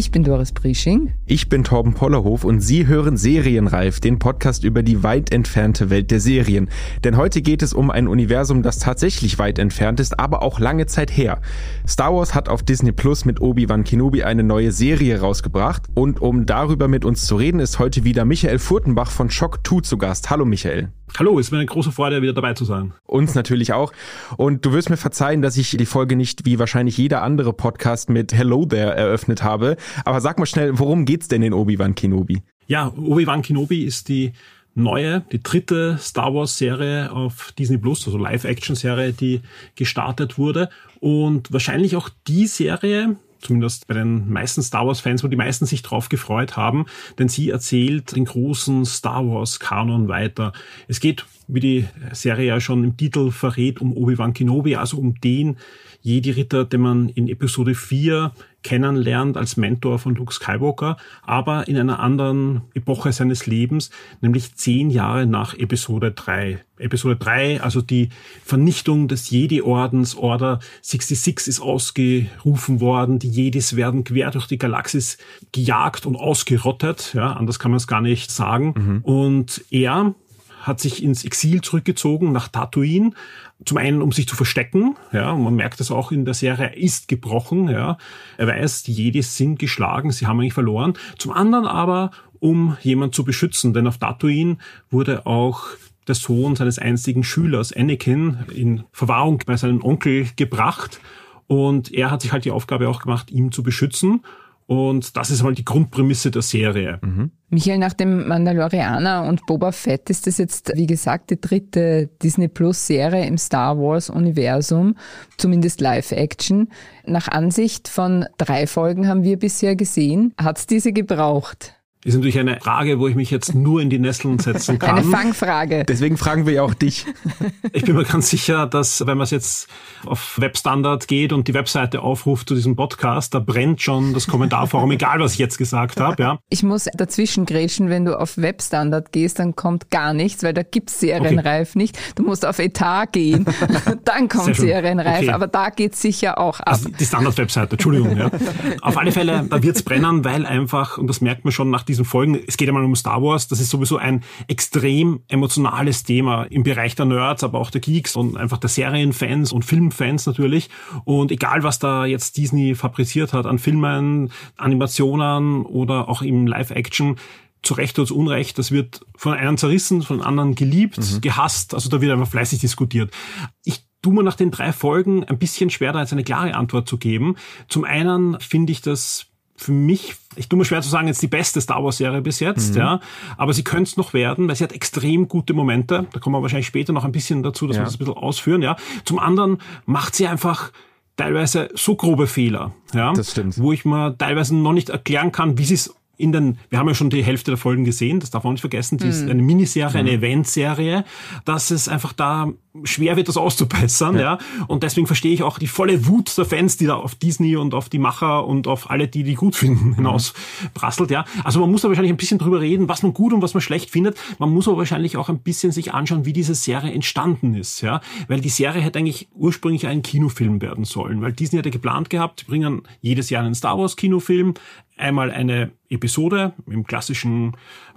Ich bin Doris Prisching. Ich bin Torben Pollerhof und Sie hören Serienreif, den Podcast über die weit entfernte Welt der Serien. Denn heute geht es um ein Universum, das tatsächlich weit entfernt ist, aber auch lange Zeit her. Star Wars hat auf Disney Plus mit Obi-Wan Kenobi eine neue Serie rausgebracht und um darüber mit uns zu reden, ist heute wieder Michael Furtenbach von Shock 2 zu Gast. Hallo Michael. Hallo, es ist mir eine große Freude, wieder dabei zu sein. Uns natürlich auch. Und du wirst mir verzeihen, dass ich die Folge nicht wie wahrscheinlich jeder andere Podcast mit Hello There eröffnet habe. Aber sag mal schnell, worum geht's denn in Obi-Wan Kenobi? Ja, Obi-Wan Kenobi ist die neue, die dritte Star Wars Serie auf Disney Plus, also Live-Action-Serie, die gestartet wurde. Und wahrscheinlich auch die Serie, zumindest bei den meisten Star Wars-Fans, wo die meisten sich drauf gefreut haben, denn sie erzählt den großen Star Wars-Kanon weiter. Es geht, wie die Serie ja schon im Titel verrät, um Obi-Wan Kenobi, also um den Jedi-Ritter, den man in Episode 4 kennenlernt als Mentor von Luke Skywalker, aber in einer anderen Epoche seines Lebens, nämlich zehn Jahre nach Episode 3. Episode 3, also die Vernichtung des Jedi-Ordens, Order 66 ist ausgerufen worden, die Jedis werden quer durch die Galaxis gejagt und ausgerottet, ja, anders kann man es gar nicht sagen. Mhm. Und er hat sich ins Exil zurückgezogen nach Tatooine. Zum einen, um sich zu verstecken, ja, und man merkt das auch in der Serie, er ist gebrochen, ja. Er weiß, die sind geschlagen, sie haben eigentlich verloren. Zum anderen aber, um jemand zu beschützen, denn auf Tatooine wurde auch der Sohn seines einzigen Schülers, Anakin, in Verwahrung bei seinem Onkel gebracht. Und er hat sich halt die Aufgabe auch gemacht, ihm zu beschützen. Und das ist mal die Grundprämisse der Serie. Mhm. Michael, nach dem Mandalorianer und Boba Fett ist das jetzt, wie gesagt, die dritte Disney Plus Serie im Star Wars Universum, zumindest Live-Action. Nach Ansicht von drei Folgen haben wir bisher gesehen. Hat es diese gebraucht? Ist natürlich eine Frage, wo ich mich jetzt nur in die Nesseln setzen kann. Eine Fangfrage. Deswegen fragen wir ja auch dich. Ich bin mir ganz sicher, dass wenn man es jetzt auf Webstandard geht und die Webseite aufruft zu diesem Podcast, da brennt schon das Kommentarforum, egal was ich jetzt gesagt habe. Ja. Ich muss dazwischen grätschen, wenn du auf Webstandard gehst, dann kommt gar nichts, weil da gibt's Serienreif okay. nicht. Du musst auf Etat gehen, dann kommt Serienreif, okay. aber da geht's sicher auch ab. Also die Standard-Webseite, Entschuldigung. Ja. Auf alle Fälle, da wird's brennen, weil einfach, und das merkt man schon nach diesen Folgen, es geht einmal um Star Wars, das ist sowieso ein extrem emotionales Thema im Bereich der Nerds, aber auch der Geeks und einfach der Serienfans und Filmfans natürlich. Und egal, was da jetzt Disney fabriziert hat an Filmen, Animationen oder auch im Live-Action, zu Recht oder zu Unrecht, das wird von einem zerrissen, von anderen geliebt, mhm. gehasst, also da wird einfach fleißig diskutiert. Ich tue mir nach den drei Folgen ein bisschen schwer, da jetzt eine klare Antwort zu geben. Zum einen finde ich das für mich, ich tue mir schwer zu sagen, jetzt die beste Star Wars Serie bis jetzt, mhm. ja, aber sie könnte es noch werden, weil sie hat extrem gute Momente. Da kommen wir wahrscheinlich später noch ein bisschen dazu, dass ja. wir das ein bisschen ausführen, ja. Zum anderen macht sie einfach teilweise so grobe Fehler, ja, das stimmt. wo ich mir teilweise noch nicht erklären kann, wie sie es in den, wir haben ja schon die Hälfte der Folgen gesehen, das darf man nicht vergessen, die mhm. ist eine Miniserie, eine mhm. Eventserie, dass es einfach da schwer wird, das auszubessern, ja. ja. Und deswegen verstehe ich auch die volle Wut der Fans, die da auf Disney und auf die Macher und auf alle, die die gut finden, hinausprasselt, ja. Also man muss da wahrscheinlich ein bisschen drüber reden, was man gut und was man schlecht findet. Man muss aber wahrscheinlich auch ein bisschen sich anschauen, wie diese Serie entstanden ist, ja. Weil die Serie hätte eigentlich ursprünglich ein Kinofilm werden sollen, weil Disney hatte geplant gehabt, die bringen jedes Jahr einen Star Wars Kinofilm, einmal eine Episode im klassischen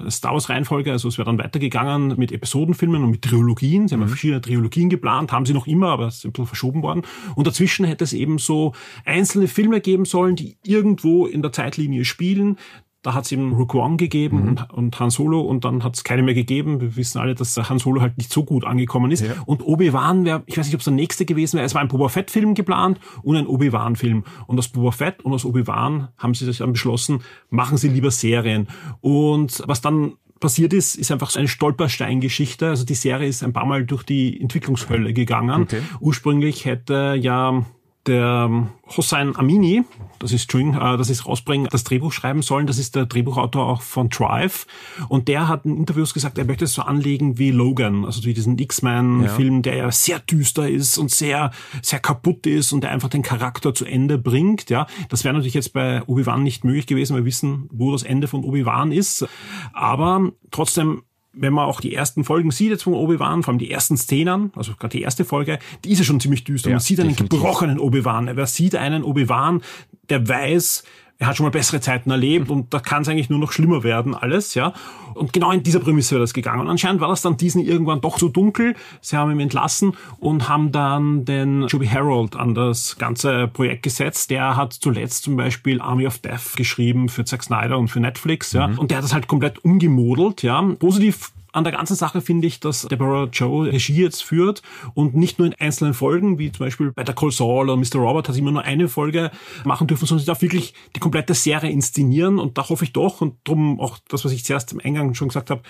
Star Wars Reihenfolge, also es wäre dann weitergegangen mit Episodenfilmen und mit Trilogien. Sie haben mhm. verschiedene Trilogien geplant, haben sie noch immer, aber es ist ein bisschen verschoben worden. Und dazwischen hätte es eben so einzelne Filme geben sollen, die irgendwo in der Zeitlinie spielen, da hat es eben One gegeben mhm. und, und Han Solo und dann hat es keine mehr gegeben. Wir wissen alle, dass Han Solo halt nicht so gut angekommen ist. Ja. Und Obi-Wan wäre, ich weiß nicht, ob es der nächste gewesen wäre. Es war ein Boba Fett-Film geplant und ein Obi-Wan-Film. Und aus Boba Fett und aus Obi-Wan haben sie sich dann beschlossen, machen sie lieber Serien. Und was dann passiert ist, ist einfach so eine Stolpersteingeschichte. Also die Serie ist ein paar Mal durch die Entwicklungshölle gegangen. Okay. Ursprünglich hätte ja der ähm, Hossein Amini, das ist, Entschuldigung, äh, das ist rausbringen, das Drehbuch schreiben sollen. Das ist der Drehbuchautor auch von Drive. Und der hat in Interviews gesagt, er möchte es so anlegen wie Logan, also wie diesen X-Men-Film, ja. der ja sehr düster ist und sehr, sehr kaputt ist und der einfach den Charakter zu Ende bringt. Ja, das wäre natürlich jetzt bei Obi-Wan nicht möglich gewesen. Wir wissen, wo das Ende von Obi-Wan ist. Aber trotzdem wenn man auch die ersten Folgen sieht jetzt von Obi-Wan, vor allem die ersten Szenen, also gerade die erste Folge, die ist ja schon ziemlich düster. Ja, man sieht einen gebrochenen Obi-Wan. Wer sieht einen Obi-Wan, der weiß, er hat schon mal bessere Zeiten erlebt mhm. und da kann es eigentlich nur noch schlimmer werden, alles, ja. Und genau in dieser Prämisse wäre das gegangen. Und anscheinend war das dann Disney irgendwann doch zu dunkel. Sie haben ihn entlassen und haben dann den Joby Harold an das ganze Projekt gesetzt. Der hat zuletzt zum Beispiel Army of Death geschrieben für Zack Snyder und für Netflix, ja. Mhm. Und der hat das halt komplett umgemodelt, ja. Positiv an der ganzen Sache finde ich, dass Deborah Joe Regie jetzt führt und nicht nur in einzelnen Folgen, wie zum Beispiel bei der Call Saul oder Mr. Robert hat sie immer nur eine Folge machen dürfen, sondern sie darf wirklich die komplette Serie inszenieren und da hoffe ich doch und darum auch das, was ich zuerst im Eingang schon gesagt habe,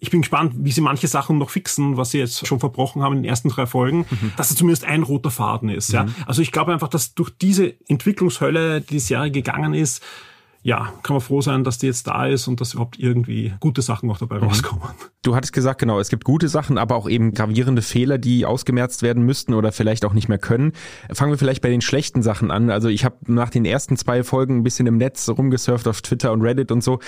ich bin gespannt, wie sie manche Sachen noch fixen, was sie jetzt schon verbrochen haben in den ersten drei Folgen, mhm. dass es zumindest ein roter Faden ist. Ja? Mhm. Also ich glaube einfach, dass durch diese Entwicklungshölle, die die Serie gegangen ist, ja, kann man froh sein, dass die jetzt da ist und dass überhaupt irgendwie gute Sachen auch dabei mhm. rauskommen. Du hattest gesagt, genau, es gibt gute Sachen, aber auch eben gravierende Fehler, die ausgemerzt werden müssten oder vielleicht auch nicht mehr können. Fangen wir vielleicht bei den schlechten Sachen an. Also ich habe nach den ersten zwei Folgen ein bisschen im Netz rumgesurft auf Twitter und Reddit und so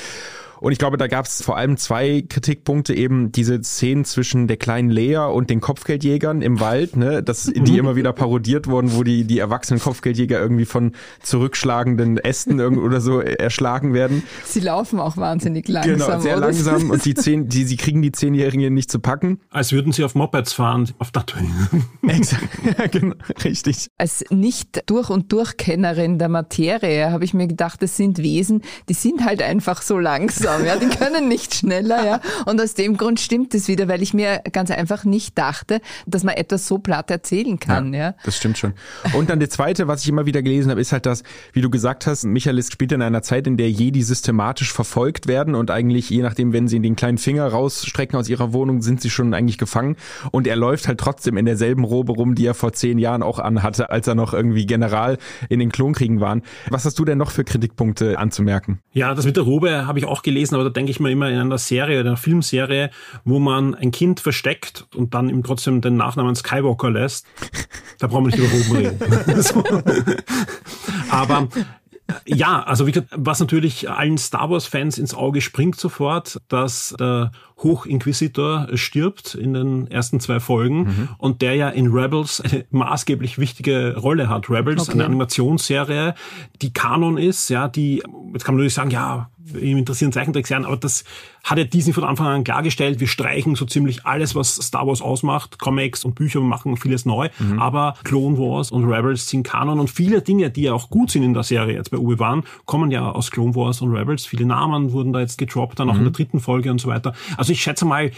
und ich glaube, da gab es vor allem zwei Kritikpunkte, eben diese Szenen zwischen der kleinen Lea und den Kopfgeldjägern im Wald, ne, dass die immer wieder parodiert wurden, wo die, die erwachsenen Kopfgeldjäger irgendwie von zurückschlagenden Ästen oder so erschlagen werden. Sie laufen auch wahnsinnig langsam. Genau, sehr oder? langsam und die zehn, die, sie kriegen die Zehnjährigen nicht zu packen. Als würden sie auf Mopeds fahren, auf Tatooine. Exakt, ja, genau, richtig. Als nicht durch und durch Kennerin der Materie habe ich mir gedacht, das sind Wesen, die sind halt einfach so langsam langsam, ja, die können nicht schneller, ja. Und aus dem Grund stimmt es wieder, weil ich mir ganz einfach nicht dachte, dass man etwas so platt erzählen kann, ja. ja. Das stimmt schon. Und dann der zweite, was ich immer wieder gelesen habe, ist halt das, wie du gesagt hast, Michaelis spielt in einer Zeit, in der Jedi systematisch verfolgt werden und eigentlich, je nachdem, wenn sie den kleinen Finger rausstrecken aus ihrer Wohnung, sind sie schon eigentlich gefangen. Und er läuft halt trotzdem in derselben Robe rum, die er vor zehn Jahren auch anhatte, als er noch irgendwie General in den Klonkriegen waren. Was hast du denn noch für Kritikpunkte anzumerken? Ja, das mit der Robe habe ich auch gelesen gelesen, aber da denke ich mir immer in einer Serie oder einer Filmserie, wo man ein Kind versteckt und dann ihm trotzdem den Nachnamen Skywalker lässt. Da brauchen wir nicht über Ruben reden. aber ja, also wie gesagt, was natürlich allen Star Wars Fans ins Auge springt sofort, dass der Hochinquisitor stirbt in den ersten zwei Folgen mhm. und der ja in Rebels eine maßgeblich wichtige Rolle hat. Rebels, okay. eine Animationsserie, die Kanon ist, ja, die, jetzt kann man natürlich sagen, ja, ihm interessieren Zeichentrickserien, aber das hat ja Disney von Anfang an klargestellt. Wir streichen so ziemlich alles, was Star Wars ausmacht. Comics und Bücher machen vieles neu. Mhm. Aber Clone Wars und Rebels sind Kanon und viele Dinge, die ja auch gut sind in der Serie jetzt bei Obi-Wan, kommen ja aus Clone Wars und Rebels. Viele Namen wurden da jetzt gedroppt, dann auch mhm. in der dritten Folge und so weiter. Also ich schätze mal,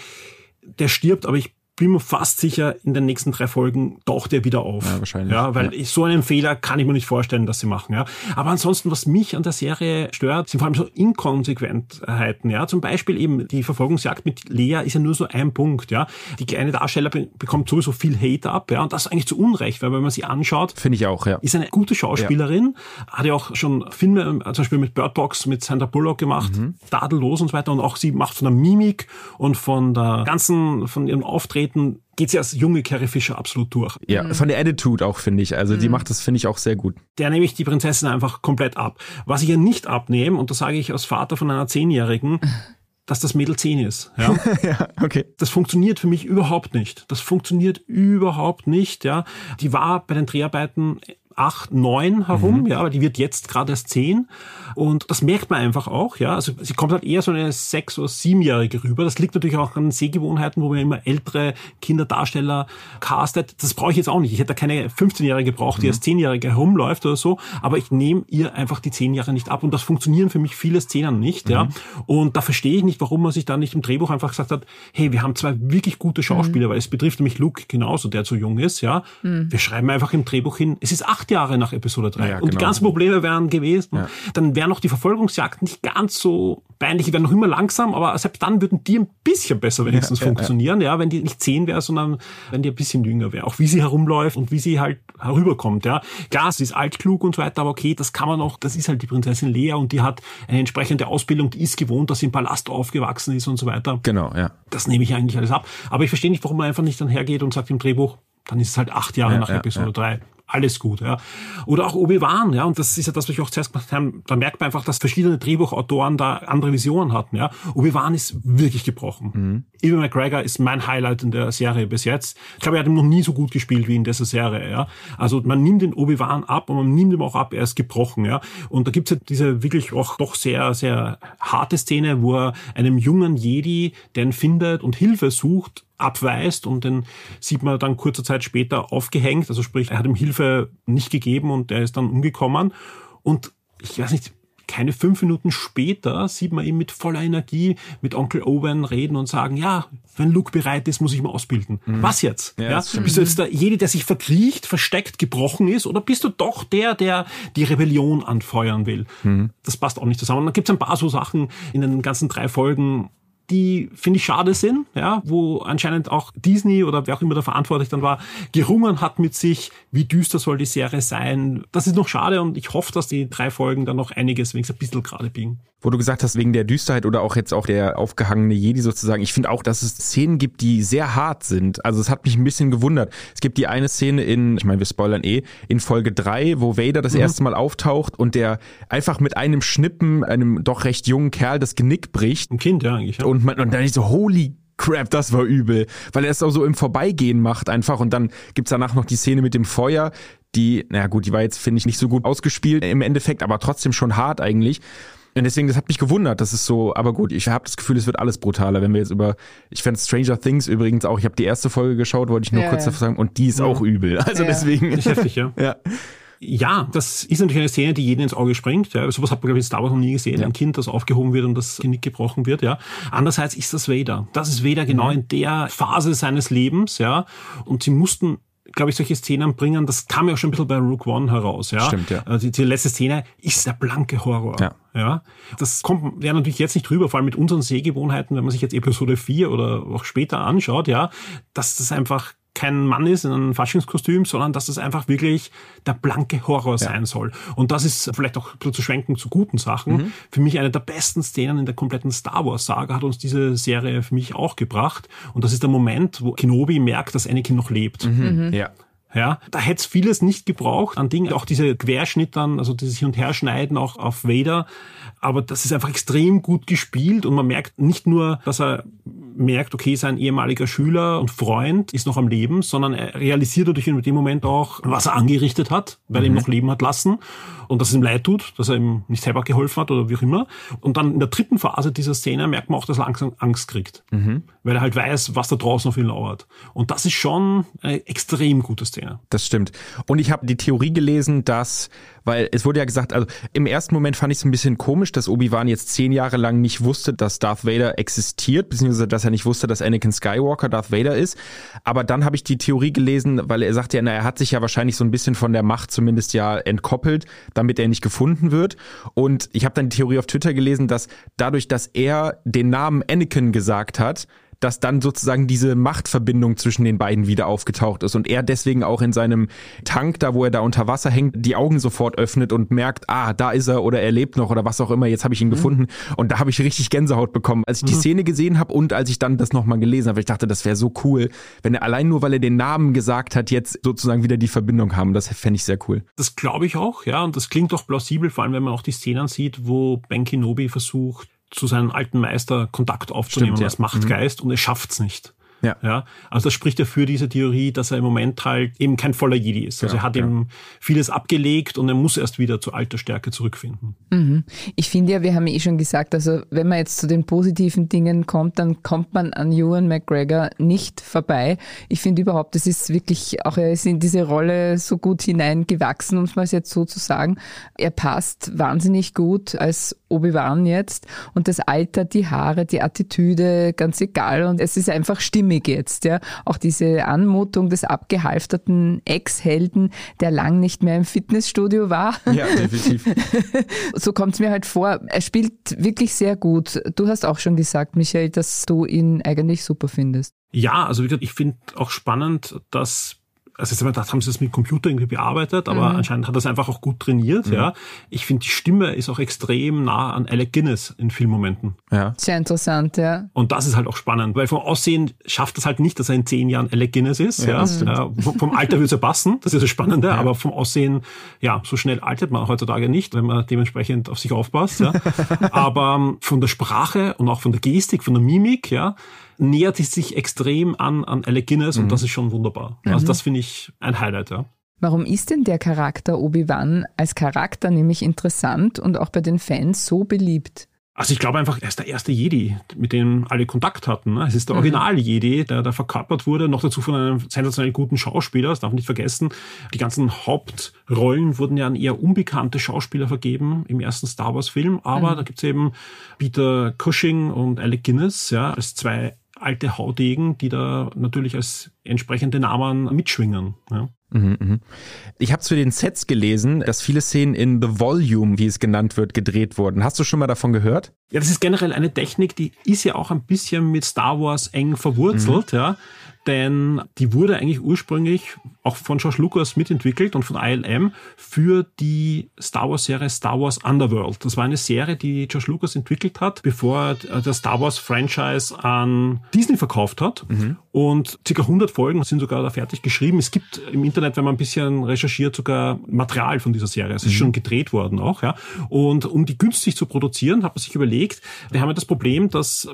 der stirbt, aber ich bin mir fast sicher, in den nächsten drei Folgen taucht er wieder auf. Ja, wahrscheinlich. Ja, weil ja. so einen Fehler kann ich mir nicht vorstellen, dass sie machen. Ja. Aber ansonsten, was mich an der Serie stört, sind vor allem so Inkonsequentheiten. Ja. Zum Beispiel eben die Verfolgungsjagd mit Lea ist ja nur so ein Punkt. Ja. Die kleine Darsteller bekommt sowieso viel Hate ab. Ja. Und das eigentlich zu Unrecht, weil wenn man sie anschaut, finde ich auch. Ja. Ist eine gute Schauspielerin, ja. hat ja auch schon Filme, zum Beispiel mit Bird Box mit Sandra Bullock gemacht, mhm. tadellos und so weiter. Und auch sie macht von der Mimik und von der ganzen, von ihrem Auftreten Auftreten geht sie als junge Carrie Fisher absolut durch. Ja, mhm. von der Attitude auch, finde ich. Also mhm. die macht das, finde ich, auch sehr gut. Der nehme ich die Prinzessin einfach komplett ab. Was ich ihr nicht abnehme, und das sage ich als Vater von einer Zehnjährigen, dass das Mädel zehn ist. Ja? ja, okay. Das funktioniert für mich überhaupt nicht. Das funktioniert überhaupt nicht. Ja, die war bei den Dreharbeiten acht, neun herum, mhm. ja, aber die wird jetzt gerade erst zehn. Und das merkt man einfach auch, ja. Also sie kommt halt eher so eine sechs- oder siebenjährige rüber. Das liegt natürlich auch an den Sehgewohnheiten, wo man immer ältere Kinderdarsteller castet. Das brauche ich jetzt auch nicht. Ich hätte da keine 15-Jährige gebraucht, die mhm. als Zehnjährige herumläuft oder so. Aber ich nehme ihr einfach die zehn Jahre nicht ab. Und das funktionieren für mich viele Szenen nicht, mhm. ja. Und da verstehe ich nicht, warum man sich da nicht im Drehbuch einfach gesagt hat, hey, wir haben zwei wirklich gute Schauspieler, mhm. weil es betrifft nämlich Luke genauso, der zu jung ist, ja. Mhm. Wir schreiben einfach im Drehbuch hin, es ist acht acht Jahre nach Episode 3. Ja, und die genau. ganzen Probleme wären gewesen. Ja. Dann wären auch die Verfolgungsjagden nicht ganz so peinlich, die wären noch immer langsam, aber selbst dann würden die ein bisschen besser wenigstens Ja, funktionieren, ja, wenn die nicht zehn wäre, sondern wenn die ein bisschen jünger wäre. Auch wie sie herumläuft und wie sie halt herüberkommt, ja. Klar, sie ist altklug und so weiter, aber okay, das kann man auch, das ist halt die Prinzessin Lea und die hat eine entsprechende Ausbildung, die ist gewohnt, dass sie im Palast aufgewachsen ist und so weiter. Genau, ja. Das nehme ich eigentlich alles ab. Aber ich verstehe nicht, warum man einfach nicht dann hergeht und sagt im Drehbuch, dann ist es halt acht Jahre Ja, nach ja, Episode ja. drei Alles gut, ja. Oder auch Obi-Wan, ja. Und das ist ja das, was ich auch zuerst gemacht habe. Da merkt man einfach, dass verschiedene Drehbuchautoren da andere Visionen hatten, ja. Obi-Wan ist wirklich gebrochen. Mhm. Ewan McGregor ist mein Highlight in der Serie bis jetzt. Ich glaube, er hat ihn noch nie so gut gespielt wie in dieser Serie, ja. Also man nimmt den Obi-Wan ab und man nimmt ihm auch ab, er ist gebrochen, ja. Und da gibt's ja diese wirklich auch doch sehr, sehr harte Szene, wo er einem jungen Jedi, den findet und Hilfe sucht, abweist und den sieht man dann kurze Zeit später aufgehängt. Also sprich, er hat ihm Hilfe nicht gegeben und er ist dann umgekommen. Und ich weiß nicht, keine fünf Minuten später sieht man ihn mit voller Energie mit Onkel Owen reden und sagen, ja, wenn Luke bereit ist, muss ich ihn ausbilden. Was jetzt? Ja, Ja, bist du jetzt der, jede, der sich verkriecht, versteckt, gebrochen ist, oder bist du doch der, der die Rebellion anfeuern will? Das passt auch nicht zusammen. Und dann gibt es ein paar so Sachen in den ganzen drei Folgen, die finde ich schade sind, ja, wo anscheinend auch Disney oder wer auch immer da verantwortlich dann war, gerungen hat mit sich, wie düster soll die Serie sein. Das ist noch schade und ich hoffe, dass die drei Folgen dann noch einiges wenigstens ein bisschen gerade biegen. Wo du gesagt hast, wegen der Düsterheit oder auch jetzt auch der aufgehangene Jedi sozusagen. Ich finde auch, dass es Szenen gibt, die sehr hart sind. Also es hat mich ein bisschen gewundert. Es gibt die eine Szene in, ich meine, wir spoilern eh, in Folge drei, wo Vader das erste Mal auftaucht und der einfach mit einem Schnippen einem doch recht jungen Kerl das Genick bricht. Ein Kind, ja, eigentlich. Ja. Und, man, und dann ist so, holy crap, das war übel. Weil er es auch so im Vorbeigehen macht einfach. Und dann gibt's danach noch die Szene mit dem Feuer, die, naja gut, die war jetzt, finde ich, nicht so gut ausgespielt im Endeffekt, aber trotzdem schon hart eigentlich. Und deswegen, das hat mich gewundert, das ist so, aber gut, ich habe das Gefühl, es wird alles brutaler, wenn wir jetzt über, ich fand Stranger Things übrigens auch, ich habe die erste Folge geschaut, wollte ich nur Ja, kurz ja. davor sagen, und die ist auch übel. Also Ja. deswegen. Ist heftig, ja. ja. Ja, das ist natürlich eine Szene, die jedem ins Auge springt. Ja. Sowas hat man, glaube ich, in Star Wars noch nie gesehen. Ein Kind, das aufgehoben wird und das Genick gebrochen wird. Ja. Andererseits ist das Vader. Das ist Vader genau Mhm. in der Phase seines Lebens. Ja. Und sie mussten glaube ich, solche Szenen bringen, das kam ja auch schon ein bisschen bei Rook One heraus, ja. Stimmt, ja. Also die, die letzte Szene ist der blanke Horror. Ja. Ja. Das kommt ja natürlich jetzt nicht rüber, vor allem mit unseren Sehgewohnheiten, wenn man sich jetzt Episode 4 oder auch später anschaut, ja, dass das einfach kein Mann ist in einem Faschingskostüm, sondern dass das einfach wirklich der blanke Horror sein soll. Und das ist vielleicht auch zu schwenken zu guten Sachen. Mhm. Für mich eine der besten Szenen in der kompletten Star Wars Saga hat uns diese Serie für mich auch gebracht. Und das ist der Moment, wo Kenobi merkt, dass Anakin noch lebt. Ja. Ja, da hätte es vieles nicht gebraucht an Dingen, auch diese Querschnitt dann, also dieses Hin- und Herschneiden auch auf Vader. Aber das ist einfach extrem gut gespielt und man merkt nicht nur, dass er merkt, okay, sein ehemaliger Schüler und Freund ist noch am Leben, sondern er realisiert dadurch in dem Moment auch, was er angerichtet hat, weil er ihm noch leben hat lassen und dass es ihm leid tut, dass er ihm nicht selber geholfen hat oder wie auch immer. Und dann in der dritten Phase dieser Szene merkt man auch, dass er langsam Angst kriegt, weil er halt weiß, was da draußen auf ihn lauert. Und das ist schon eine extrem gute Szene. Das stimmt. Und ich habe die Theorie gelesen, dass, weil es wurde ja gesagt, also im ersten Moment fand ich es ein bisschen komisch, dass Obi-Wan jetzt zehn Jahre lang nicht wusste, dass Darth Vader existiert, beziehungsweise dass er nicht wusste, dass Anakin Skywalker Darth Vader ist. Aber dann habe ich die Theorie gelesen, weil er sagt ja, na, er hat sich ja wahrscheinlich so ein bisschen von der Macht zumindest ja entkoppelt, damit er nicht gefunden wird. Und ich habe dann die Theorie auf Twitter gelesen, dass dadurch, dass er den Namen Anakin gesagt hat, dass dann sozusagen diese Machtverbindung zwischen den beiden wieder aufgetaucht ist und er deswegen auch in seinem Tank, da wo er da unter Wasser hängt, die Augen sofort öffnet und merkt, ah, da ist er oder er lebt noch oder was auch immer, jetzt habe ich ihn gefunden. Und da habe ich richtig Gänsehaut bekommen, als ich die Szene gesehen habe und als ich dann das nochmal gelesen habe, ich dachte, das wäre so cool, wenn er allein nur, weil er den Namen gesagt hat, jetzt sozusagen wieder die Verbindung haben, das fände ich sehr cool. Das glaube ich auch, ja, und das klingt auch plausibel, vor allem wenn man auch die Szenen sieht, wo Ben Kenobi versucht, zu seinem alten Meister Kontakt aufzunehmen Stimmt, ja. als Machtgeist und er schafft's nicht. Ja. Ja, also das spricht ja für diese Theorie, dass er im Moment halt eben kein voller Jedi ist. Also Genau, er hat ja. eben vieles abgelegt und er muss erst wieder zu alter Stärke zurückfinden. Ich finde ja, wir haben eh schon gesagt, also wenn man jetzt zu den positiven Dingen kommt, dann kommt man an Ewan McGregor nicht vorbei. Ich finde überhaupt, das ist wirklich, auch er ist in diese Rolle so gut hineingewachsen, um es mal jetzt so zu sagen. Er passt wahnsinnig gut als Obi-Wan jetzt und das Alter, die Haare, die Attitüde, ganz egal und es ist einfach stimmig. Mimik jetzt, ja. Auch diese Anmutung des abgehalfterten Ex-Helden, der lang nicht mehr im Fitnessstudio war. Ja, definitiv. so kommt es mir halt vor. Er spielt wirklich sehr gut. Du hast auch schon gesagt, Michael, dass du ihn eigentlich super findest. Ja, also wie gesagt, ich finde auch spannend, dass also jetzt haben wir gedacht, haben sie das mit Computer irgendwie bearbeitet, aber mhm. anscheinend hat das einfach auch gut trainiert, mhm. ja. Ich finde, die Stimme ist auch extrem nah an Alec Guinness in vielen Momenten. Ja. Sehr interessant, ja. Und das ist halt auch spannend, weil vom Aussehen schafft das halt nicht, dass er in zehn Jahren Alec Guinness ist, ja. ja. vom Alter würde es ja passen, das ist das Spannende, ja. aber vom Aussehen, ja, so schnell altert man heutzutage nicht, wenn man dementsprechend auf sich aufpasst, ja. aber ähm, von der Sprache und auch von der Gestik, von der Mimik, ja, nähert es sich extrem an, an Alec Guinness mhm. und das ist schon wunderbar. Also mhm. Also das finde ich ein Highlight, ja. Warum ist denn der Charakter Obi-Wan als Charakter nämlich interessant und auch bei den Fans so beliebt? Also ich glaube einfach, er ist der erste Jedi, mit dem alle Kontakt hatten. Ne? Es ist der mhm. Original-Jedi, der da verkörpert wurde, noch dazu von einem sensationell guten Schauspieler, das darf man nicht vergessen. Die ganzen Hauptrollen wurden ja an eher unbekannte Schauspieler vergeben im ersten Star Wars-Film, aber mhm. da gibt's eben Peter Cushing und Alec Guinness, ja, als zwei alte Haudegen, die da natürlich als entsprechende Namen mitschwingen. Ja. Mhm, mhm. Ich habe zu den Sets gelesen, dass viele Szenen in The Volume, wie es genannt wird, gedreht wurden. Hast du schon mal davon gehört? Ja, das ist generell eine Technik, die ist ja auch ein bisschen mit Star Wars eng verwurzelt, mhm. ja denn die wurde eigentlich ursprünglich auch von George Lucas mitentwickelt und von ILM für die Star Wars Serie Star Wars Underworld. Das war eine Serie, die George Lucas entwickelt hat, bevor er das Star Wars Franchise an Disney verkauft hat. Mhm. Und circa 100 Folgen sind sogar da fertig geschrieben. Es gibt im Internet, wenn man ein bisschen recherchiert, sogar Material von dieser Serie. Es ist mhm. schon gedreht worden auch, ja. Und um die günstig zu produzieren, hat man sich überlegt, wir haben ja das Problem, dass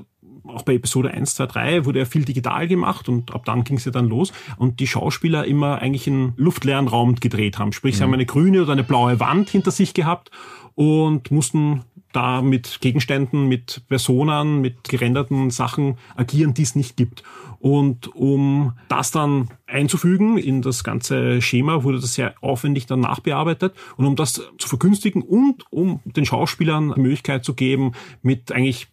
auch bei Episode 1, 2, 3 wurde ja viel digital gemacht und ab dann ging es ja dann los und die Schauspieler immer eigentlich einen luftleeren Raum gedreht haben. Sprich, sie haben mhm. eine grüne oder eine blaue Wand hinter sich gehabt und mussten da mit Gegenständen, mit Personen, mit gerenderten Sachen agieren, die es nicht gibt. Und um das dann einzufügen in das ganze Schema, wurde das sehr aufwendig dann nachbearbeitet. Und um das zu vergünstigen und um den Schauspielern die Möglichkeit zu geben, mit eigentlich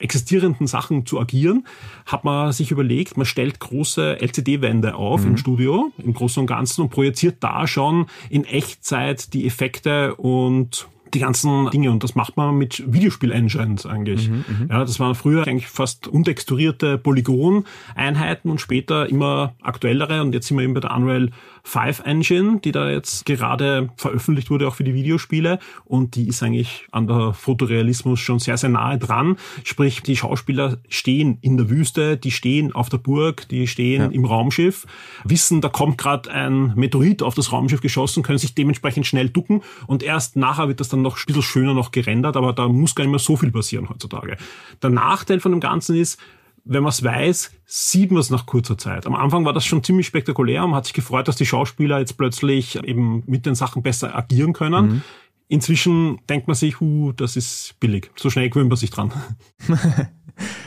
existierenden Sachen zu agieren, hat man sich überlegt, man stellt große LCD-Wände auf mhm. im Studio, im Großen und Ganzen und projiziert da schon in Echtzeit die Effekte und die ganzen Dinge und das macht man mit Videospiel-Engines eigentlich. Mhm, mhm, ja, das waren früher eigentlich fast untexturierte Polygon-Einheiten und später immer aktuellere und jetzt sind wir eben bei der Unreal 5 Engine, die da jetzt gerade veröffentlicht wurde, auch für die Videospiele und die ist eigentlich an der Fotorealismus schon sehr, sehr nahe dran. Sprich, die Schauspieler stehen in der Wüste, die stehen auf der Burg, die stehen ja. im Raumschiff, wissen, da kommt gerade ein Meteorit auf das Raumschiff geschossen, können sich dementsprechend schnell ducken und erst nachher wird das dann noch ein bisschen schöner noch gerendert, aber da muss gar nicht mehr so viel passieren heutzutage. Der Nachteil von dem Ganzen ist, wenn man es weiß, sieht man es nach kurzer Zeit. Am Anfang war das schon ziemlich spektakulär und man hat sich gefreut, dass die Schauspieler jetzt plötzlich eben mit den Sachen besser agieren können. Mhm. Inzwischen denkt man sich, hu, das ist billig. So schnell gewöhnt man sich dran.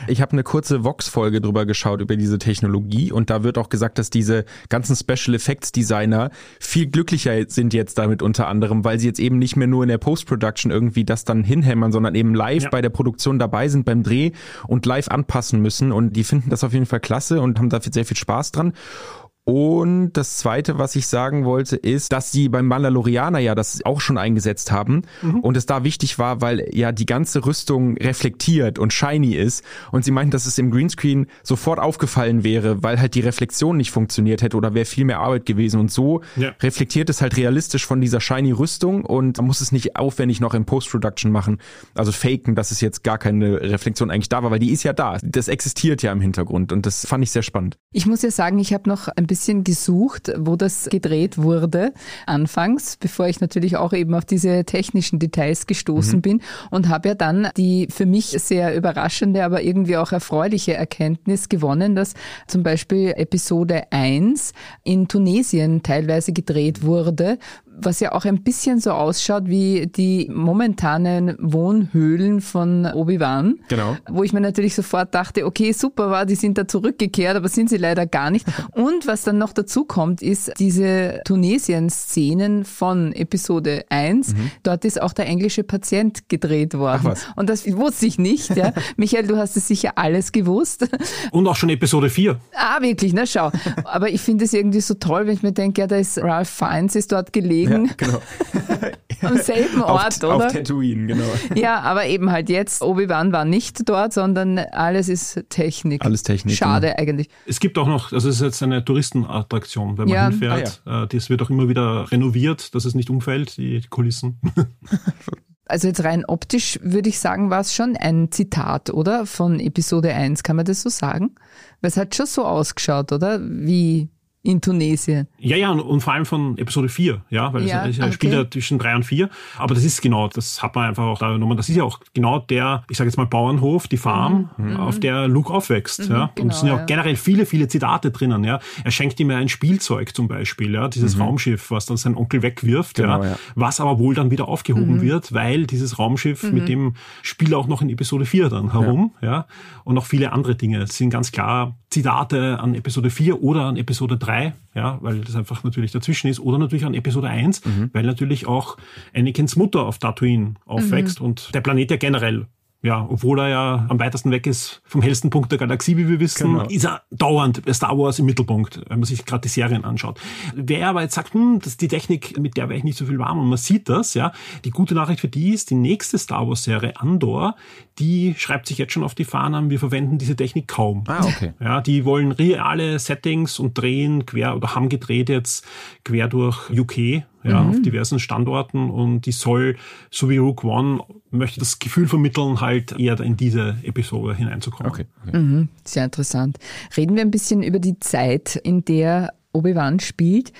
Ich habe eine kurze Vox-Folge drüber geschaut, über diese Technologie und da wird auch gesagt, dass diese ganzen Special Effects Designer viel glücklicher sind jetzt damit unter anderem, weil sie jetzt eben nicht mehr nur in der Post-Production irgendwie das dann hinhämmern, sondern eben live ja. bei der Produktion dabei sind beim Dreh und live anpassen müssen und die finden das auf jeden Fall klasse und haben da sehr viel Spaß dran. Und das zweite, was ich sagen wollte, ist, dass sie beim Mandalorianer ja das auch schon eingesetzt haben mhm. und es da wichtig war, weil ja die ganze Rüstung reflektiert und shiny ist und sie meinten, dass es im Greenscreen sofort aufgefallen wäre, weil halt die Reflexion nicht funktioniert hätte oder wäre viel mehr Arbeit gewesen und so ja. reflektiert es halt realistisch von dieser shiny Rüstung und man muss es nicht aufwendig noch im Post-Production machen, also faken, dass es jetzt gar keine Reflexion eigentlich da war, weil die ist ja da. Das existiert ja im Hintergrund und das fand ich sehr spannend. Ich muss ja sagen, ich habe noch ein bisschen gesucht, wo das gedreht wurde, anfangs, bevor ich natürlich auch eben auf diese technischen Details gestoßen mhm. bin und habe ja dann die für mich sehr überraschende, aber irgendwie auch erfreuliche Erkenntnis gewonnen, dass zum Beispiel Episode 1 in Tunesien teilweise gedreht wurde, was ja auch ein bisschen so ausschaut wie die momentanen Wohnhöhlen von Obi-Wan. Genau. Wo ich mir natürlich sofort dachte, okay, super war, die sind da zurückgekehrt, aber sind sie leider gar nicht. Und was dann noch dazu kommt, ist diese Tunesien-Szenen von Episode 1. Mhm. Dort ist auch der englische Patient gedreht worden. Und das wusste ich nicht. Ja. Michael, du hast es sicher alles gewusst. Und auch schon Episode 4. Ah, wirklich, na schau. Aber ich finde es irgendwie so toll, wenn ich mir denke, ja, da ist Ralph Fiennes ist dort gelegen. Ja, genau. Am selben Ort, auf, oder? Auf Tatooine, genau. Ja, aber eben halt jetzt, Obi-Wan war nicht dort, sondern alles ist Technik. Alles Technik. Schade genau. eigentlich. Es gibt auch noch, also es ist jetzt eine Touristenattraktion, wenn man ja. hinfährt. Ah, ja. Das wird auch immer wieder renoviert, dass es nicht umfällt, die Kulissen. Also jetzt rein optisch würde ich sagen, war es schon ein Zitat, oder? Von Episode 1, kann man das so sagen? Weil es hat schon so ausgeschaut, oder? Wie in Tunesien. Ja, ja, und vor allem von Episode 4, ja, weil ja, es, es okay. spielt ja zwischen 3 und 4. Aber das ist genau, das hat man einfach auch da genommen. Das ist ja auch genau der, ich sage jetzt mal Bauernhof, die Farm, mhm. mhm. auf der Luke aufwächst. Mhm, ja. Und genau, es sind ja auch generell viele, viele Zitate drinnen. Ja. Er schenkt ihm ja ein Spielzeug zum Beispiel, ja, dieses mhm. Raumschiff, was dann sein Onkel wegwirft, genau, ja, ja, was aber wohl dann wieder aufgehoben mhm. wird, weil dieses Raumschiff, mit mhm. dem spielt auch noch in Episode 4 dann herum. Ja. ja. Und noch viele andere Dinge. Es sind ganz klar Zitate an Episode 4 oder an Episode 3, ja, weil das einfach natürlich dazwischen ist, oder natürlich an Episode 1, mhm. weil natürlich auch Anakins Mutter auf Tatooine aufwächst mhm. und der Planet ja generell ja, obwohl er ja am weitesten weg ist vom hellsten Punkt der Galaxie, wie wir wissen, genau. ist er dauernd Star Wars im Mittelpunkt, wenn man sich gerade die Serien anschaut. Wer aber jetzt sagt, hm, das ist die Technik, mit der wäre ich nicht so viel warm und man sieht das, ja, die gute Nachricht für die ist, die nächste Star Wars Serie Andor, die schreibt sich jetzt schon auf die Fahnen, wir verwenden diese Technik kaum. Ah, okay. Ja, die wollen reale Settings und drehen quer oder haben gedreht jetzt quer durch UK, ja, mhm. auf diversen Standorten und die soll, so wie Rook One, möchte das Gefühl vermitteln, halt eher in diese Episode hineinzukommen. Okay. okay. Mhm. Sehr interessant. Reden wir ein bisschen über die Zeit, in der Obi-Wan spielt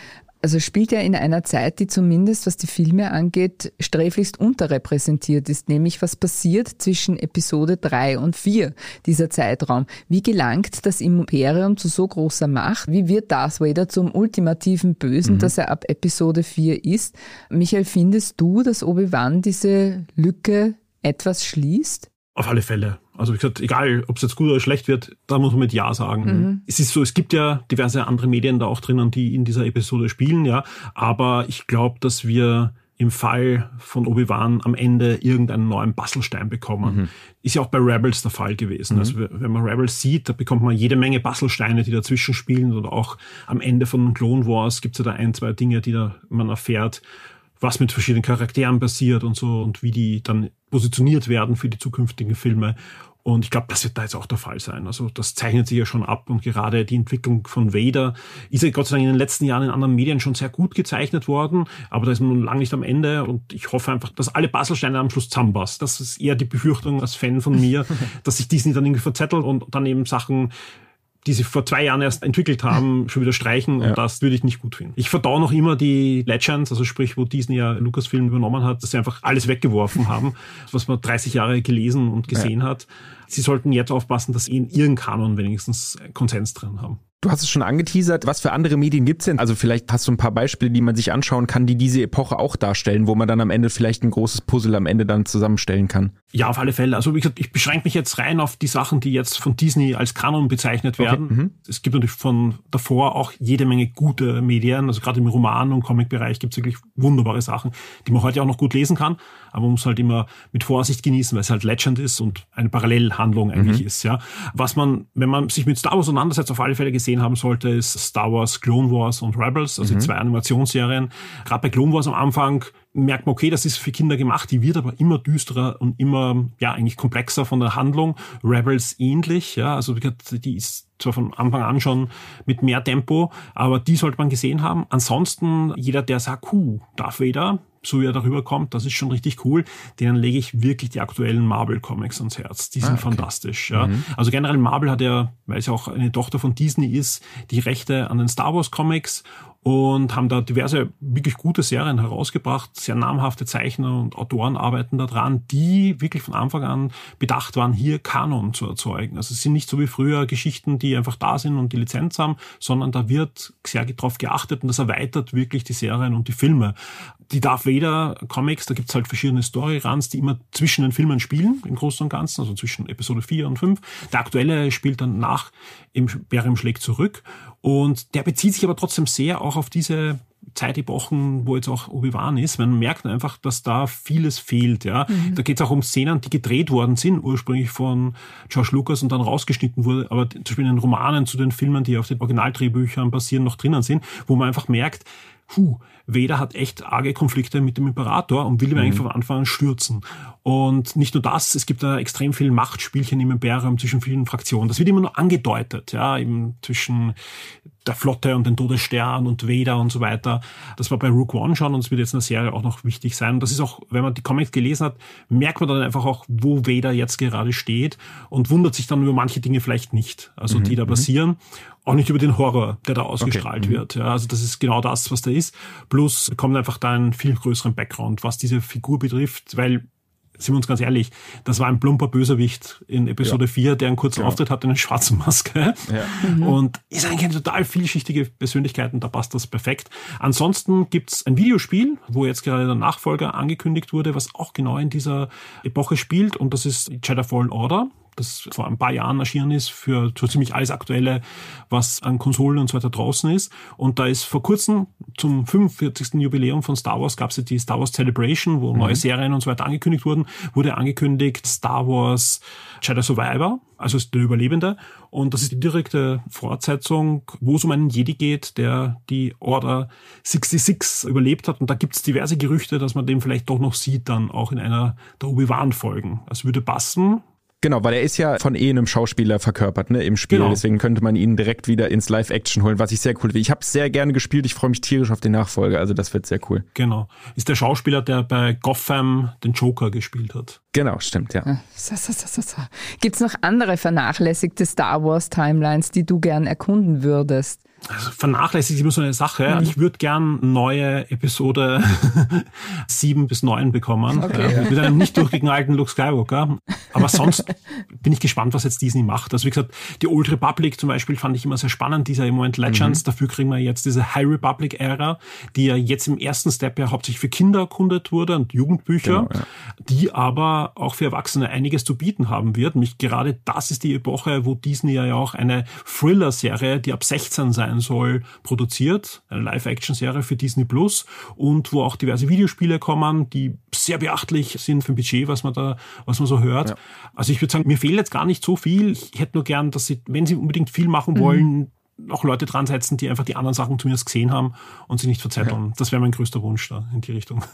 also spielt er in einer Zeit, die zumindest, was die Filme angeht, sträflichst unterrepräsentiert ist, nämlich was passiert zwischen Episode 3 und 4, dieser Zeitraum. Wie gelangt das Imperium zu so großer Macht? Wie wird Darth Vader zum ultimativen Bösen, mhm. dass er ab Episode 4 ist? Michael, findest du, dass Obi-Wan diese Lücke etwas schließt? Auf alle Fälle. Also wie gesagt, egal, ob es jetzt gut oder schlecht wird, da muss man mit Ja sagen. Mhm. Es ist so, es gibt ja diverse andere Medien da auch drinnen, die in dieser Episode spielen, ja. Aber ich glaube, dass wir im Fall von Obi-Wan am Ende irgendeinen neuen Bastelstein bekommen. Mhm. Ist ja auch bei Rebels der Fall gewesen. Mhm. Also wenn man Rebels sieht, da bekommt man jede Menge Bastelsteine, die dazwischen spielen. Oder auch am Ende von Clone Wars gibt es ja da ein, zwei Dinge, die da man erfährt, was mit verschiedenen Charakteren passiert und so und wie die dann positioniert werden für die zukünftigen Filme. Und ich glaube, das wird da jetzt auch der Fall sein. Also das zeichnet sich ja schon ab und gerade die Entwicklung von Vader ist ja Gott sei Dank in den letzten Jahren in anderen Medien schon sehr gut gezeichnet worden, aber da ist man nun lange nicht am Ende und ich hoffe einfach, dass alle Puzzlesteine am Schluss zusammenpassen. Das ist eher die Befürchtung als Fan von mir, dass sich Disney dann irgendwie verzettelt und dann eben Sachen die sie vor zwei Jahren erst entwickelt haben, schon wieder streichen und ja. das würde ich nicht gut finden. Ich verdau noch immer die Legends, also sprich, wo Disney ja Lucasfilm übernommen hat, dass sie einfach alles weggeworfen haben, was man 30 Jahre gelesen und gesehen ja. hat. Sie sollten jetzt aufpassen, dass sie in ihren Kanon wenigstens Konsens drin haben. Du hast es schon angeteasert. Was für andere Medien gibt's denn? Also vielleicht hast du ein paar Beispiele, die man sich anschauen kann, die diese Epoche auch darstellen, wo man dann am Ende vielleicht ein großes Puzzle am Ende dann zusammenstellen kann. Ja, auf alle Fälle. Also wie gesagt, ich beschränke mich jetzt rein auf die Sachen, die jetzt von Disney als Kanon bezeichnet werden. Okay. Mhm. Es gibt natürlich von davor auch jede Menge gute Medien. Also gerade im Roman- und Comic-Bereich gibt's wirklich wunderbare Sachen, die man heute auch noch gut lesen kann. Aber man muss halt immer mit Vorsicht genießen, weil es halt Legend ist und eine Parallelhandlung eigentlich mhm. ist. Ja, Was man, wenn man sich mit Star Wars auseinandersetzt, auf alle Fälle gesehen gesehen haben sollte, ist Star Wars, Clone Wars und Rebels, also mhm. zwei Animationsserien. Gerade bei Clone Wars am Anfang merkt man, okay, das ist für Kinder gemacht, die wird aber immer düsterer und immer, ja, eigentlich komplexer von der Handlung. Rebels ähnlich, ja, also die ist zwar von Anfang an schon mit mehr Tempo, aber die sollte man gesehen haben. Ansonsten, jeder, der sagt, huh, Darth Vader, so wie er darüber kommt, das ist schon richtig cool. Denen lege ich wirklich die aktuellen Marvel-Comics ans Herz. Die sind ah, okay. fantastisch. Ja. Mhm. Also generell Marvel hat ja, weil es ja auch eine Tochter von Disney ist, die Rechte an den Star Wars-Comics und haben da diverse wirklich gute Serien herausgebracht. Sehr namhafte Zeichner und Autoren arbeiten da dran, die wirklich von Anfang an bedacht waren, hier Kanon zu erzeugen. Also es sind nicht so wie früher Geschichten, die einfach da sind und die Lizenz haben, sondern da wird sehr darauf geachtet und das erweitert wirklich die Serien und die Filme. Die Darth Vader Comics, da gibt's halt verschiedene Storyruns, die immer zwischen den Filmen spielen, im Großen und Ganzen, also zwischen Episode 4 und 5. Der aktuelle spielt dann nach Imperium schlägt zurück und der bezieht sich aber trotzdem sehr auch auf diese Zeitepochen, wo jetzt auch Obi-Wan ist. Man merkt einfach, dass da vieles fehlt. Ja, mhm. Da geht es auch um Szenen, die gedreht worden sind, ursprünglich von George Lucas und dann rausgeschnitten wurde, aber zum Beispiel in den Romanen zu den Filmen, die auf den Originaldrehbüchern basieren, noch drinnen sind, wo man einfach merkt, puh, Vader hat echt arge Konflikte mit dem Imperator und will ihn mhm. eigentlich von Anfang an stürzen. Und nicht nur das, es gibt da extrem viel Machtspielchen im Imperium zwischen vielen Fraktionen. Das wird immer nur angedeutet, ja, eben zwischen der Flotte und den Todesstern und Vader und so weiter. Das war bei Rook One schon und es wird jetzt in der Serie auch noch wichtig sein. Und das ist auch, wenn man die Comics gelesen hat, merkt man dann einfach auch, wo Vader jetzt gerade steht und wundert sich dann über manche Dinge vielleicht nicht, also mhm. die da mhm. passieren. Auch nicht über den Horror, der da ausgestrahlt okay. Mhm. wird. Ja, also das ist genau das, was da ist. Plus bekommt einfach da einen viel größeren Background, was diese Figur betrifft, weil sind wir uns ganz ehrlich, das war ein plumper Bösewicht in Episode ja. 4, der einen kurzen genau. Auftritt hat in einer schwarzen Maske. Ja. Mhm. Und ist eigentlich eine total vielschichtige Persönlichkeit und da passt das perfekt. Ansonsten gibt's ein Videospiel, wo jetzt gerade der Nachfolger angekündigt wurde, was auch genau in dieser Epoche spielt und das ist Jedi Fallen Order das vor ein paar Jahren erschienen ist, für so ziemlich alles Aktuelle, was an Konsolen und so weiter draußen ist. Und da ist vor kurzem zum 45. Jubiläum von Star Wars gab es ja die Star Wars Celebration, wo mhm. neue Serien und so weiter angekündigt wurden, wurde angekündigt Star Wars Jedi Survivor, also ist der Überlebende. Und das ist die direkte Fortsetzung, wo es um einen Jedi geht, der die Order 66 überlebt hat. Und da gibt es diverse Gerüchte, dass man den vielleicht doch noch sieht, dann auch in einer der Obi-Wan-Folgen. Das würde passen, Genau, weil er ist ja von eh einem Schauspieler verkörpert, ne, im Spiel. Genau. Deswegen könnte man ihn direkt wieder ins Live-Action holen, was ich sehr cool finde. Ich habe es sehr gerne gespielt, ich freue mich tierisch auf den Nachfolger, also das wird sehr cool. Genau. Ist der Schauspieler, der bei Gotham den Joker gespielt hat. Genau, stimmt, ja. So, so, so, so. Gibt es noch andere vernachlässigte Star Wars-Timelines, die du gern erkunden würdest? Also vernachlässigt immer so eine Sache. Mhm. Ich würde gern neue Episode 7 bis 9 bekommen. Okay, äh, mit einem nicht durchgeknallten Luke Skywalker. Aber sonst bin ich gespannt, was jetzt Disney macht. Also wie gesagt, die Old Republic zum Beispiel fand ich immer sehr spannend, dieser im Moment Legends. Mhm. Dafür kriegen wir jetzt diese High Republic-Ära, die ja jetzt im ersten Step ja hauptsächlich für Kinder erkundet wurde und Jugendbücher, genau, ja. die aber auch für Erwachsene einiges zu bieten haben wird. Mich gerade das ist die Epoche, wo Disney ja auch eine Thriller-Serie, die ab 16 sein sein soll, produziert. Eine Live-Action-Serie für Disney Plus und wo auch diverse Videospiele kommen, die sehr beachtlich sind für ein Budget, was man da, was man so hört. Ja. Also ich würde sagen, mir fehlt jetzt gar nicht so viel. Ich hätte nur gern, dass sie, wenn sie unbedingt viel machen wollen, mhm auch Leute dran setzen, die einfach die anderen Sachen zumindest gesehen haben und sie nicht verzetteln. Ja. Das wäre mein größter Wunsch da in die Richtung.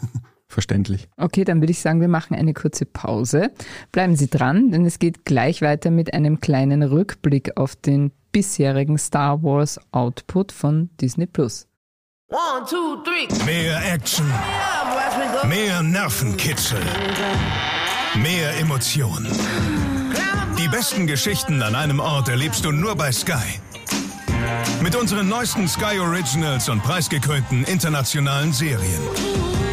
Verständlich. Okay, dann würde ich sagen, wir machen eine kurze Pause. Bleiben Sie dran, denn es geht gleich weiter mit einem kleinen Rückblick auf den bisherigen Star Wars Output von Disney Plus. One, two, three. Mehr Action. Mehr Nervenkitzel. Mehr Emotionen. Die besten Geschichten an einem Ort erlebst du nur bei Sky. Mit unseren neuesten Sky Originals und preisgekrönten internationalen Serien.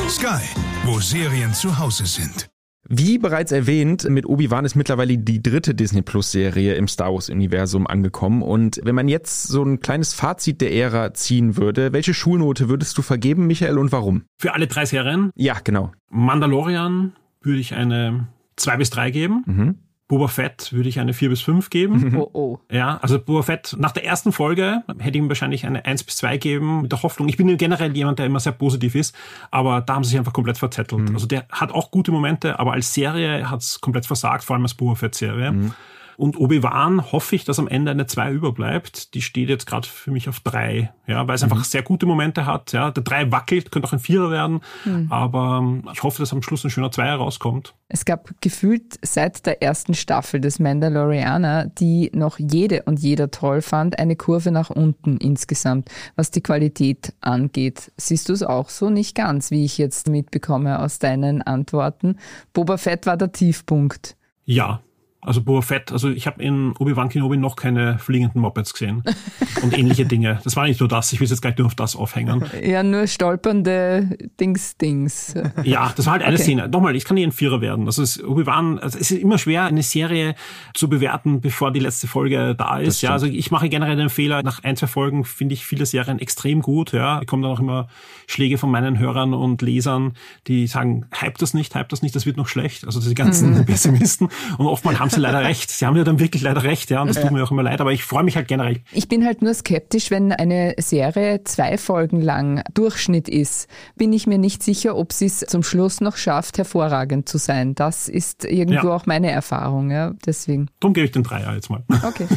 Sky, wo Serien zu Hause sind. Wie bereits erwähnt, mit Obi-Wan ist mittlerweile die dritte Disney Plus Serie im Star Wars Universum angekommen. Und wenn man jetzt so ein kleines Fazit der Ära ziehen würde, welche Schulnote würdest du vergeben, Michael, und warum? Für alle drei Serien? Ja, genau. Mandalorian würde ich eine zwei bis drei geben. Mhm. Boba Fett würde ich eine 4 bis 5 geben. Oh, oh. Ja, also Boba Fett, nach der ersten Folge hätte ich ihm wahrscheinlich eine 1 bis 2 geben, mit der Hoffnung. Ich bin generell jemand, der immer sehr positiv ist, aber da haben sie sich einfach komplett verzettelt. Mhm. Also der hat auch gute Momente, aber als Serie hat es komplett versagt, vor allem als Boba Fett-Serie. Mhm. Und Obi-Wan hoffe ich, dass am Ende eine 2 überbleibt. Die steht jetzt gerade für mich auf 3, ja, weil es mhm. einfach sehr gute Momente hat. Ja, der 3 wackelt, könnte auch ein Vierer werden, mhm. aber ähm, ich hoffe, dass am Schluss ein schöner Zweier rauskommt. Es gab gefühlt seit der ersten Staffel des Mandalorianer, die noch jede und jeder toll fand, eine Kurve nach unten insgesamt, was die Qualität angeht. Siehst du es auch so? Nicht ganz, wie ich jetzt mitbekomme aus deinen Antworten. Boba Fett war der Tiefpunkt. Ja, Also Boba Fett, also ich habe in Obi-Wan Kenobi noch keine fliegenden Mopeds gesehen und ähnliche Dinge. Das war nicht nur das, ich will jetzt gleich nur auf das aufhängen. Ja, nur stolpernde Dings-Dings. Ja, das war halt eine okay. Szene. Nochmal, ich kann nicht ein Vierer werden. Also Obi-Wan, also es ist immer schwer, eine Serie zu bewerten, bevor die letzte Folge da ist. Ja, also ich mache generell den Fehler, nach ein, zwei Folgen finde ich viele Serien extrem gut. Ja, ich komme dann auch immer Schläge von meinen Hörern und Lesern, die sagen, hype das nicht, hype das nicht, das wird noch schlecht. Also die ganzen mhm. Pessimisten. Und oftmals haben sie leider recht. Sie haben ja dann wirklich leider recht, ja. Und das tut mir auch immer leid, aber ich freue mich halt generell. Ich bin halt nur skeptisch, wenn eine Serie zwei Folgen lang Durchschnitt ist, bin ich mir nicht sicher, ob sie es zum Schluss noch schafft, hervorragend zu sein. Das ist irgendwo ja. auch meine Erfahrung, ja. Deswegen. Darum gebe ich den Dreier jetzt mal. Okay.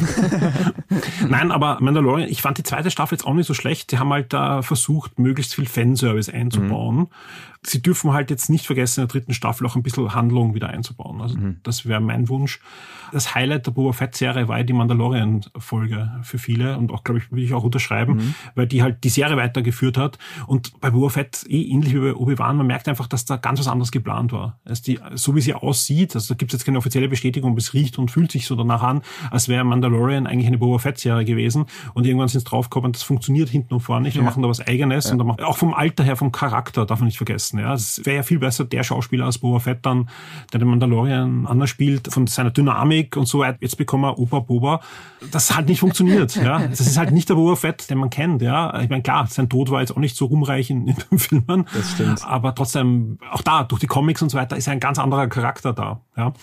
Nein, aber Mandalorian, ich fand die zweite Staffel jetzt auch nicht so schlecht. Die haben halt da versucht, möglichst viel Fanservice einzubauen. Mhm sie dürfen halt jetzt nicht vergessen, in der dritten Staffel auch ein bisschen Handlung wieder einzubauen. Also mhm. das wäre mein Wunsch. Das Highlight der Boba Fett-Serie war ja die Mandalorian-Folge für viele und auch, glaube ich, würde ich auch unterschreiben, mhm. weil die halt die Serie weitergeführt hat. Und bei Boba Fett, eh ähnlich wie bei Obi-Wan, man merkt einfach, dass da ganz was anderes geplant war. Also die, so wie sie aussieht, also da gibt es jetzt keine offizielle Bestätigung, es riecht und fühlt sich so danach an, als wäre Mandalorian eigentlich eine Boba Fett-Serie gewesen. Und irgendwann sind es draufgekommen, das funktioniert hinten und vorne nicht. Wir ja. machen da was Eigenes. Ja. Und machen, auch vom Alter her, vom Charakter, darf man nicht vergessen. Ja, es wäre ja viel besser der Schauspieler als Boba Fett dann, der den Mandalorian anders spielt, von seiner Dynamik und so weiter. Jetzt bekommen wir Opa Boba. Das hat nicht funktioniert. ja, das ist halt nicht der Boba Fett, den man kennt. Ja, ich meine klar, sein Tod war jetzt auch nicht so rumreich in, den Filmen. Das stimmt. Aber trotzdem, auch da durch die Comics und so weiter ist ein ganz anderer Charakter da. Ja.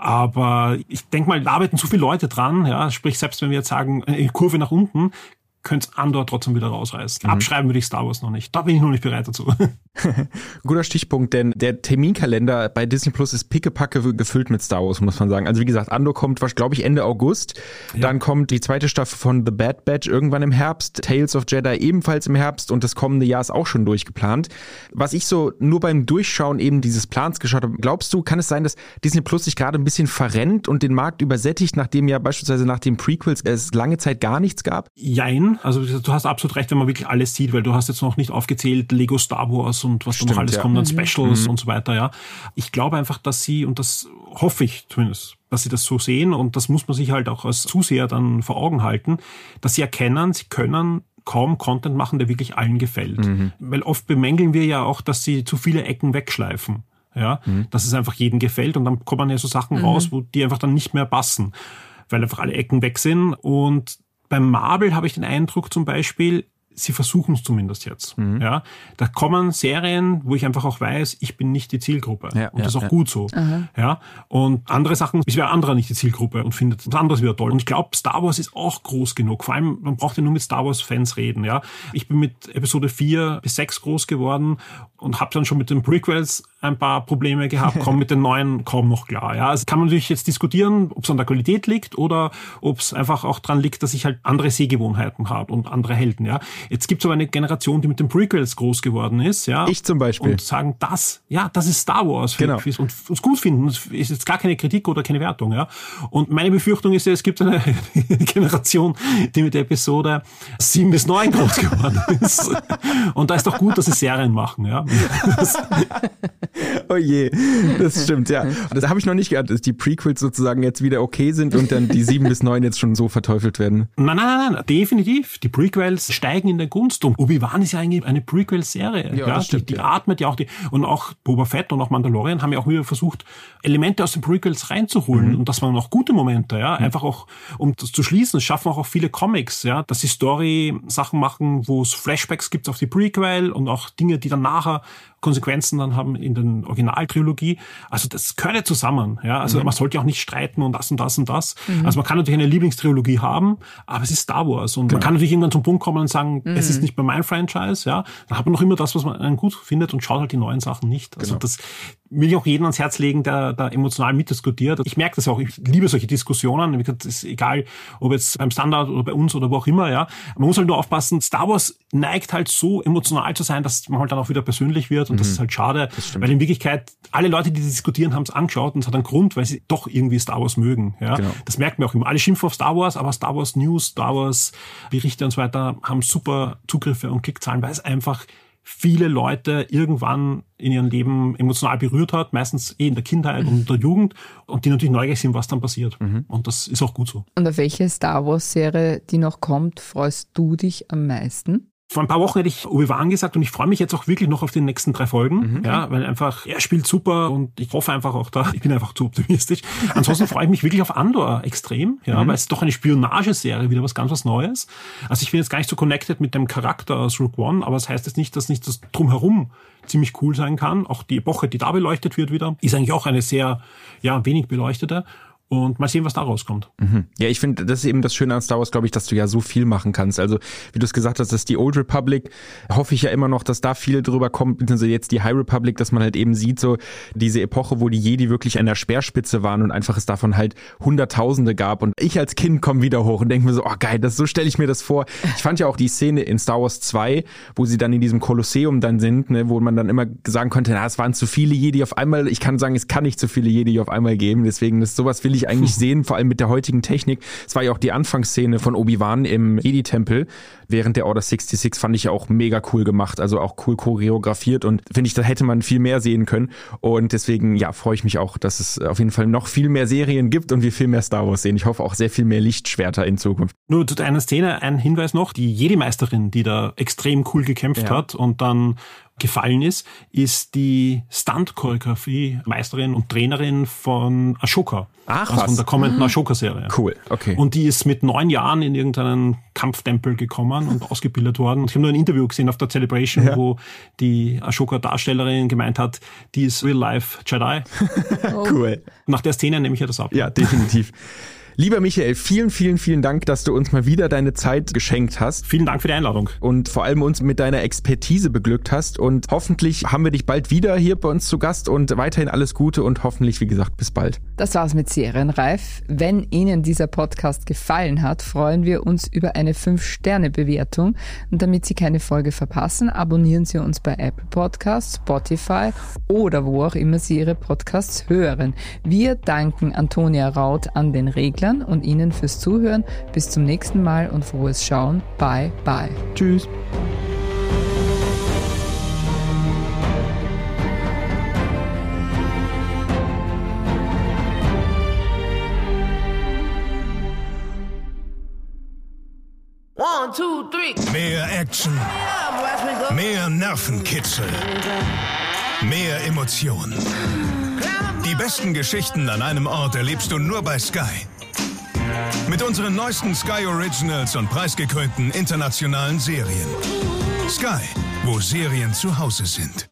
Aber ich denke mal, da arbeiten zu viele Leute dran. Ja, sprich, selbst wenn wir jetzt sagen, eine Kurve nach unten, könnte Andor trotzdem wieder rausreißen. Mhm. Abschreiben würde ich Star Wars noch nicht. Da bin ich noch nicht bereit dazu. Guter Stichpunkt, denn der Terminkalender bei Disney Plus ist pickepacke gefüllt mit Star Wars, muss man sagen. Also wie gesagt, Andor kommt, glaube ich, Ende August. Ja. Dann kommt die zweite Staffel von The Bad Batch irgendwann im Herbst. Tales of Jedi ebenfalls im Herbst und das kommende Jahr ist auch schon durchgeplant. Was ich so nur beim Durchschauen eben dieses Plans geschaut habe, glaubst du, kann es sein, dass Disney Plus sich gerade ein bisschen verrennt und den Markt übersättigt, nachdem ja beispielsweise nach den Prequels es lange Zeit gar nichts gab? Jein also du hast absolut recht, wenn man wirklich alles sieht, weil du hast jetzt noch nicht aufgezählt Lego Star Wars und was Stimmt, da noch alles ja. kommt, dann mhm. Specials mhm. und so weiter, ja. Ich glaube einfach, dass sie, und das hoffe ich zumindest, dass sie das so sehen und das muss man sich halt auch als Zuseher dann vor Augen halten, dass sie erkennen, sie können kaum Content machen, der wirklich allen gefällt. Mhm. Weil oft bemängeln wir ja auch, dass sie zu viele Ecken wegschleifen. Ja, mhm. dass es einfach jedem gefällt und dann kommen ja so Sachen mhm. raus, wo die einfach dann nicht mehr passen, weil einfach alle Ecken weg sind und beim Marvel habe ich den Eindruck zum Beispiel, sie versuchen es zumindest jetzt. Mhm. Ja, da kommen Serien, wo ich einfach auch weiß, ich bin nicht die Zielgruppe ja, und ja, das ist auch ja. gut so. Aha. Ja, und andere Sachen, ich wäre anderer nicht die Zielgruppe und findet was anderes wieder toll. Und ich glaube, Star Wars ist auch groß genug. Vor allem, man braucht ja nur mit Star Wars Fans reden. Ja, ich bin mit Episode 4 bis 6 groß geworden und habe dann schon mit den Prequels ein paar Probleme gehabt, komme mit den neuen kaum noch klar. Ja, also kann man natürlich jetzt diskutieren, ob es an der Qualität liegt oder ob es einfach auch dran liegt, dass ich halt andere Sehgewohnheiten habe und andere Helden. Ja, jetzt gibt es aber eine Generation, die mit den Prequels groß geworden ist. Ja, ich zum Beispiel und sagen, das, ja, das ist Star Wars genau. und uns gut finden. Das ist jetzt gar keine Kritik oder keine Wertung. Ja, und meine Befürchtung ist ja, es gibt eine Generation, die mit der Episode 7 bis 9 groß geworden ist. Und da ist doch gut, dass sie Serien machen. Ja. oh je, das stimmt, ja. Das habe ich noch nicht gehört, dass die Prequels sozusagen jetzt wieder okay sind und dann die sieben bis neun jetzt schon so verteufelt werden. Nein, nein, nein, definitiv. Die Prequels steigen in der Gunst und Obi-Wan ist ja eigentlich eine Prequel-Serie. Ja, ja, stimmt, die, die ja. atmet ja auch die, und auch Boba Fett und auch Mandalorian haben ja auch wieder versucht, Elemente aus den Prequels reinzuholen mhm. und das waren auch gute Momente, ja. Mhm. Einfach auch, um das zu schließen, es schaffen auch, auch viele Comics, ja, dass die Story Sachen machen, wo es Flashbacks gibt auf die Prequel und auch Dinge, die dann nachher Konsequenzen dann haben in der Originaltrilogie. Also das gehört ja zusammen. Ja, also mhm. man sollte auch nicht streiten und das und das und das. Mhm. Also man kann natürlich eine Lieblingstrilogie haben, aber es ist Star Wars und genau. man kann natürlich irgendwann zum Punkt kommen und sagen, mhm. es ist nicht mehr mein Franchise. Ja, dann hat man noch immer das, was man gut findet und schaut halt die neuen Sachen nicht. Also genau. das will ich auch jedem ans Herz legen, der da emotional mitdiskutiert. Ich merke das auch. Ich liebe solche Diskussionen. Es ist egal, ob jetzt beim Standard oder bei uns oder wo auch immer. Ja, man muss halt nur aufpassen. Star Wars neigt halt so emotional zu sein, dass man halt dann auch wieder persönlich wird und mhm. das ist halt schade, weil in Wirklichkeit alle Leute, die diskutieren, haben es angeschaut und es hat einen Grund, weil sie doch irgendwie Star Wars mögen. Ja, genau. das merkt man auch immer. Alle schimpfen auf Star Wars, aber Star Wars News, Star Wars Berichte und so weiter haben super Zugriffe und Klickzahlen, weil es einfach viele Leute irgendwann in ihrem Leben emotional berührt hat, meistens eh in der Kindheit und der Jugend und die natürlich neugierig sind, was dann passiert. Mhm. Und das ist auch gut so. Und auf welche Star Wars-Serie, die noch kommt, freust du dich am meisten? Vor ein paar Wochen hätte ich Obi-Wan gesagt und ich freue mich jetzt auch wirklich noch auf die nächsten drei Folgen, mhm. ja, weil einfach, er spielt super und ich hoffe einfach auch da, ich bin einfach zu optimistisch. Ansonsten freue ich mich wirklich auf Andor extrem, ja, mhm. weil es ist doch eine Spionageserie, wieder was ganz was Neues. Also ich bin jetzt gar nicht so connected mit dem Charakter aus Rook One, aber es das heißt jetzt nicht, dass nicht das drumherum ziemlich cool sein kann. Auch die Epoche, die da beleuchtet wird wieder, ist eigentlich auch eine sehr, ja, wenig beleuchtete. Und mal sehen, was da rauskommt. Mhm. Ja, ich finde, das ist eben das Schöne an Star Wars, glaube ich, dass du ja so viel machen kannst. Also, wie du es gesagt hast, dass die Old Republic, hoffe ich ja immer noch, dass da viel drüber kommt, beziehungsweise jetzt die High Republic, dass man halt eben sieht, so diese Epoche, wo die Jedi wirklich an der Speerspitze waren und einfach es davon halt Hunderttausende gab. Und ich als Kind komme wieder hoch und denke mir so, oh geil, das, so stelle ich mir das vor. Ich fand ja auch die Szene in Star Wars 2, wo sie dann in diesem Kolosseum dann sind, ne, wo man dann immer sagen konnte, na, es waren zu viele Jedi auf einmal. Ich kann sagen, es kann nicht zu viele Jedi auf einmal geben. Deswegen, ist sowas will ich eigentlich sehen, vor allem mit der heutigen Technik. Es war ja auch die Anfangsszene von Obi-Wan im Jedi-Tempel während der Order 66 fand ich ja auch mega cool gemacht, also auch cool choreografiert und finde ich, da hätte man viel mehr sehen können und deswegen, ja, freue ich mich auch, dass es auf jeden Fall noch viel mehr Serien gibt und wir viel mehr Star Wars sehen. Ich hoffe auch sehr viel mehr Lichtschwerter in Zukunft. Nur zu einer Szene ein Hinweis noch, die Jedi-Meisterin, die da extrem cool gekämpft ja. hat und dann gefallen ist, ist die Stunt-Choreografie-Meisterin und Trainerin von Ashoka. Ach, also was? von der kommenden ah. Ashoka-Serie. Cool, okay. Und die ist mit neun Jahren in irgendeinen Kampftempel gekommen und ausgebildet worden. Und ich habe nur ein Interview gesehen auf der Celebration, ja. wo die Ashoka-Darstellerin gemeint hat, die ist Real-Life Jedi. cool. Nach der Szene nehme ich ja das ab. Ja, definitiv. Lieber Michael, vielen, vielen, vielen Dank, dass du uns mal wieder deine Zeit geschenkt hast. Vielen Dank für die Einladung. Und vor allem uns mit deiner Expertise beglückt hast. Und hoffentlich haben wir dich bald wieder hier bei uns zu Gast und weiterhin alles Gute und hoffentlich, wie gesagt, bis bald. Das war's mit Serienreif. Wenn Ihnen dieser Podcast gefallen hat, freuen wir uns über eine 5-Sterne-Bewertung. Und damit Sie keine Folge verpassen, abonnieren Sie uns bei Apple Podcasts, Spotify oder wo auch immer Sie Ihre Podcasts hören. Wir danken Antonia Raut an den Regler Eltern und Ihnen fürs Zuhören. Bis zum nächsten Mal und frohes Schauen. Bye, bye. Tschüss. One, two, three. Mehr Action. Mehr Nervenkitzel. Mehr Emotionen. Die besten Geschichten an einem Ort erlebst du nur bei Sky. Mit unseren neuesten Sky Originals und preisgekrönten internationalen Serien. Sky, wo Serien zu Hause sind.